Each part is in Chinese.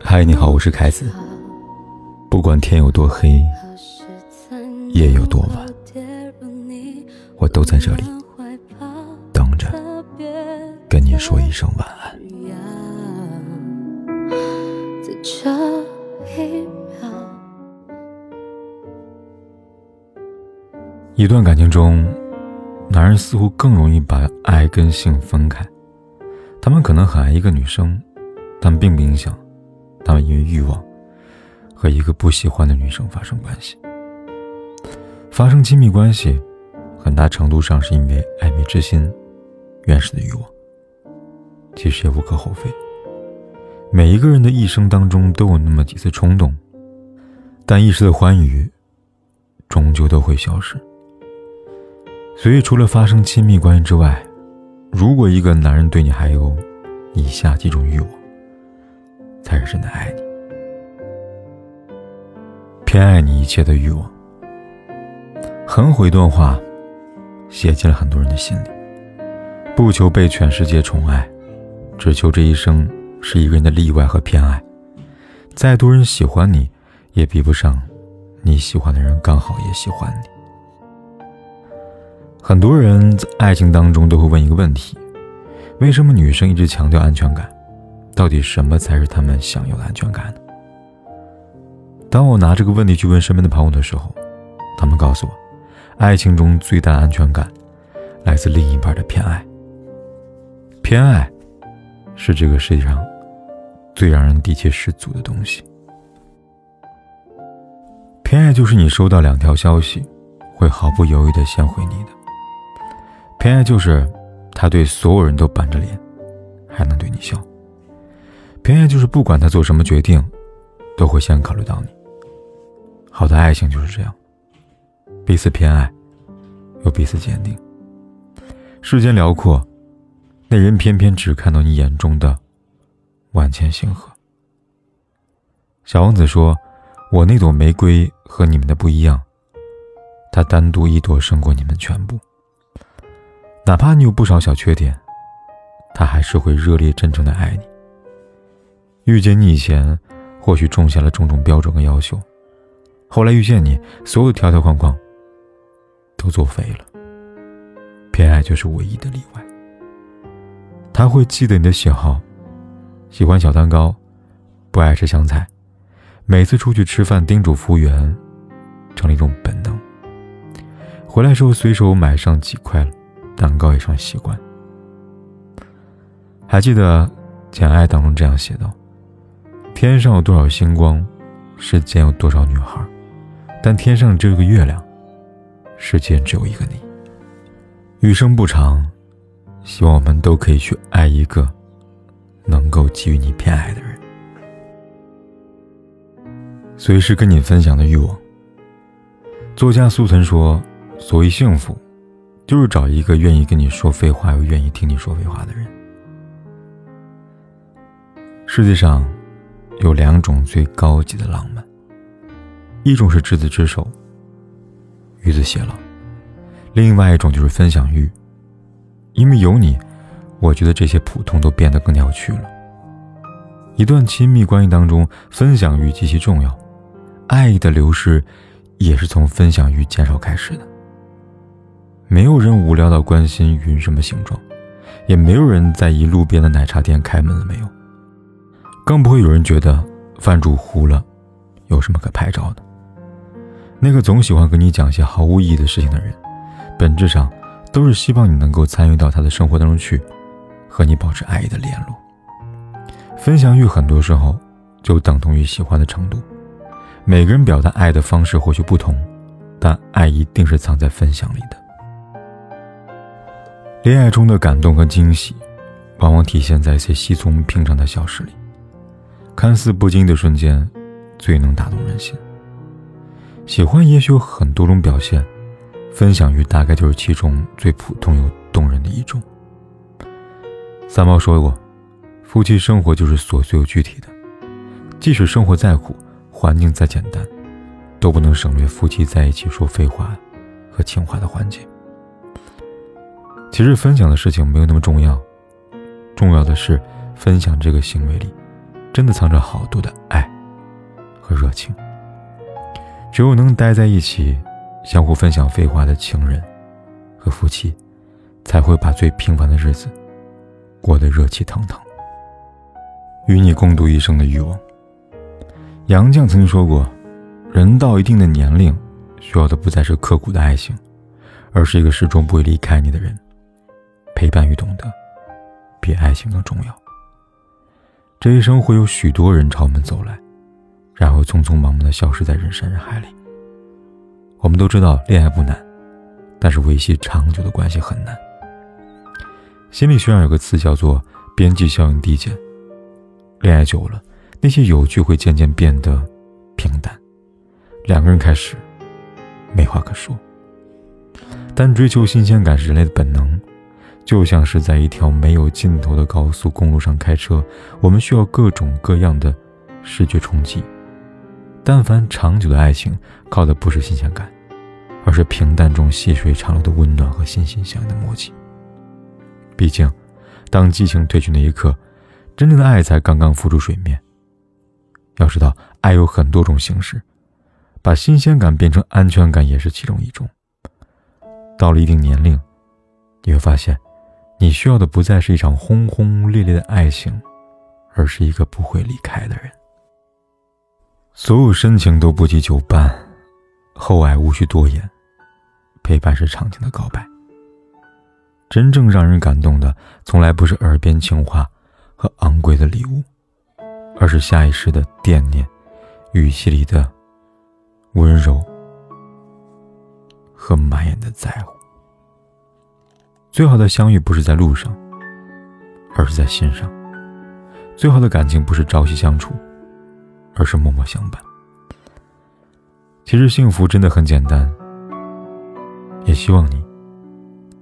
嗨，你好，我是凯子。不管天有多黑，夜有多晚，我都在这里等着跟你说一声晚安。一段感情中，男人似乎更容易把爱跟性分开。他们可能很爱一个女生，但并不影响他们因为欲望和一个不喜欢的女生发生关系。发生亲密关系，很大程度上是因为暧昧之心、原始的欲望。其实也无可厚非。每一个人的一生当中都有那么几次冲动，但一时的欢愉，终究都会消失。所以，除了发生亲密关系之外，如果一个男人对你还有以下几种欲望，才是真的爱你，偏爱你一切的欲望。很毁一段话，写进了很多人的心里：不求被全世界宠爱，只求这一生是一个人的例外和偏爱。再多人喜欢你，也比不上你喜欢的人刚好也喜欢你。很多人在爱情当中都会问一个问题：为什么女生一直强调安全感？到底什么才是他们想要的安全感呢？当我拿这个问题去问身边的朋友的时候，他们告诉我，爱情中最大的安全感来自另一半的偏爱。偏爱是这个世界上最让人底气十足的东西。偏爱就是你收到两条消息，会毫不犹豫的先回你的。偏爱就是，他对所有人都板着脸，还能对你笑。偏爱就是不管他做什么决定，都会先考虑到你。好的爱情就是这样，彼此偏爱，又彼此坚定。世间辽阔，那人偏偏只看到你眼中的万千星河。小王子说：“我那朵玫瑰和你们的不一样，它单独一朵胜过你们全部。”哪怕你有不少小缺点，他还是会热烈真诚的爱你。遇见你以前，或许种下了种种标准和要求，后来遇见你，所有条条框框都作废了。偏爱就是唯一的例外。他会记得你的喜好，喜欢小蛋糕，不爱吃香菜，每次出去吃饭叮嘱服务员，成了一种本能。回来时候随手买上几块了。蛋糕也成习惯。还记得《简爱》当中这样写道：“天上有多少星光，世间有多少女孩，但天上只有个月亮，世间只有一个你。余生不长，希望我们都可以去爱一个能够给予你偏爱的人，随时跟你分享的欲望。”作家苏岑说：“所谓幸福。”就是找一个愿意跟你说废话又愿意听你说废话的人。世界上有两种最高级的浪漫，一种是执子之手，与子偕老；另外一种就是分享欲。因为有你，我觉得这些普通都变得更有趣了。一段亲密关系当中，分享欲极其重要，爱意的流失也是从分享欲减少开始的。没有人无聊到关心云什么形状，也没有人在意路边的奶茶店开门了没有，更不会有人觉得饭煮糊了，有什么可拍照的。那个总喜欢跟你讲些毫无意义的事情的人，本质上都是希望你能够参与到他的生活当中去，和你保持爱意的联络。分享欲很多时候就等同于喜欢的程度，每个人表达爱的方式或许不同，但爱一定是藏在分享里的。恋爱中的感动和惊喜，往往体现在一些稀松平常的小事里。看似不经意的瞬间，最能打动人心。喜欢也许有很多种表现，分享欲大概就是其中最普通又动人的一种。三毛说过：“夫妻生活就是琐碎又具体的，即使生活再苦，环境再简单，都不能省略夫妻在一起说废话和情话的环节。”其实分享的事情没有那么重要，重要的是分享这个行为里，真的藏着好多的爱和热情。只有能待在一起，相互分享废话的情人和夫妻，才会把最平凡的日子过得热气腾腾。与你共度一生的欲望。杨绛曾经说过：“人到一定的年龄，需要的不再是刻骨的爱情，而是一个始终不会离开你的人。陪伴与懂得，比爱情更重要。这一生会有许多人朝我们走来，然后匆匆忙忙的消失在人山人海里。我们都知道恋爱不难，但是维系长久的关系很难。心理学上有个词叫做边际效应递减，恋爱久了。”那些有趣会渐渐变得平淡，两个人开始没话可说。但追求新鲜感是人类的本能，就像是在一条没有尽头的高速公路上开车，我们需要各种各样的视觉冲击。但凡长久的爱情，靠的不是新鲜感，而是平淡中细水长流的温暖和心心相印的默契。毕竟，当激情褪去那一刻，真正的爱才刚刚浮出水面。要知道，爱有很多种形式，把新鲜感变成安全感也是其中一种。到了一定年龄，你会发现，你需要的不再是一场轰轰烈烈的爱情，而是一个不会离开的人。所有深情都不及久伴，厚爱无需多言，陪伴是长情的告白。真正让人感动的，从来不是耳边情话和昂贵的礼物。而是下意识的惦念，语气里的温柔和满眼的在乎。最好的相遇不是在路上，而是在心上；最好的感情不是朝夕相处，而是默默相伴。其实幸福真的很简单，也希望你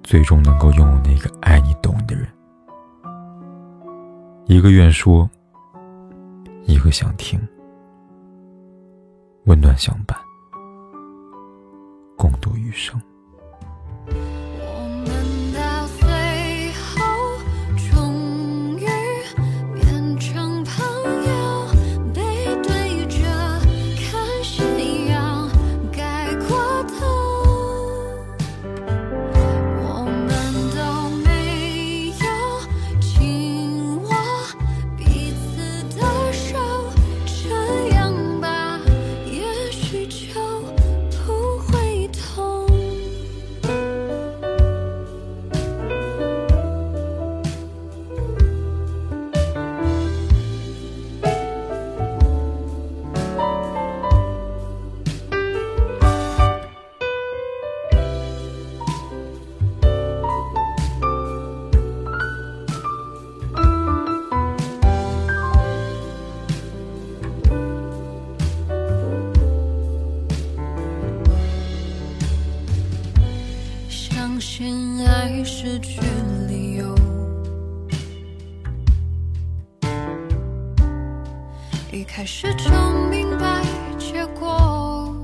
最终能够拥有那个爱你、懂你的人。一个愿说。一个想听，温暖相伴，共度余生。一开始就明白结果，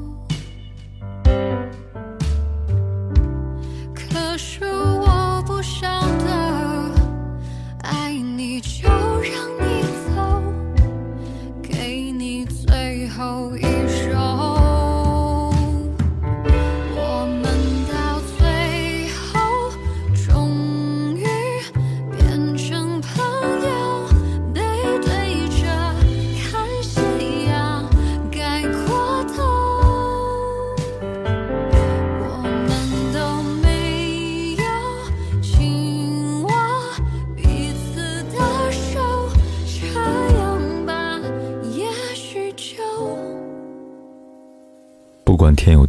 可是我不晓得，爱你就让你走，给你最后一。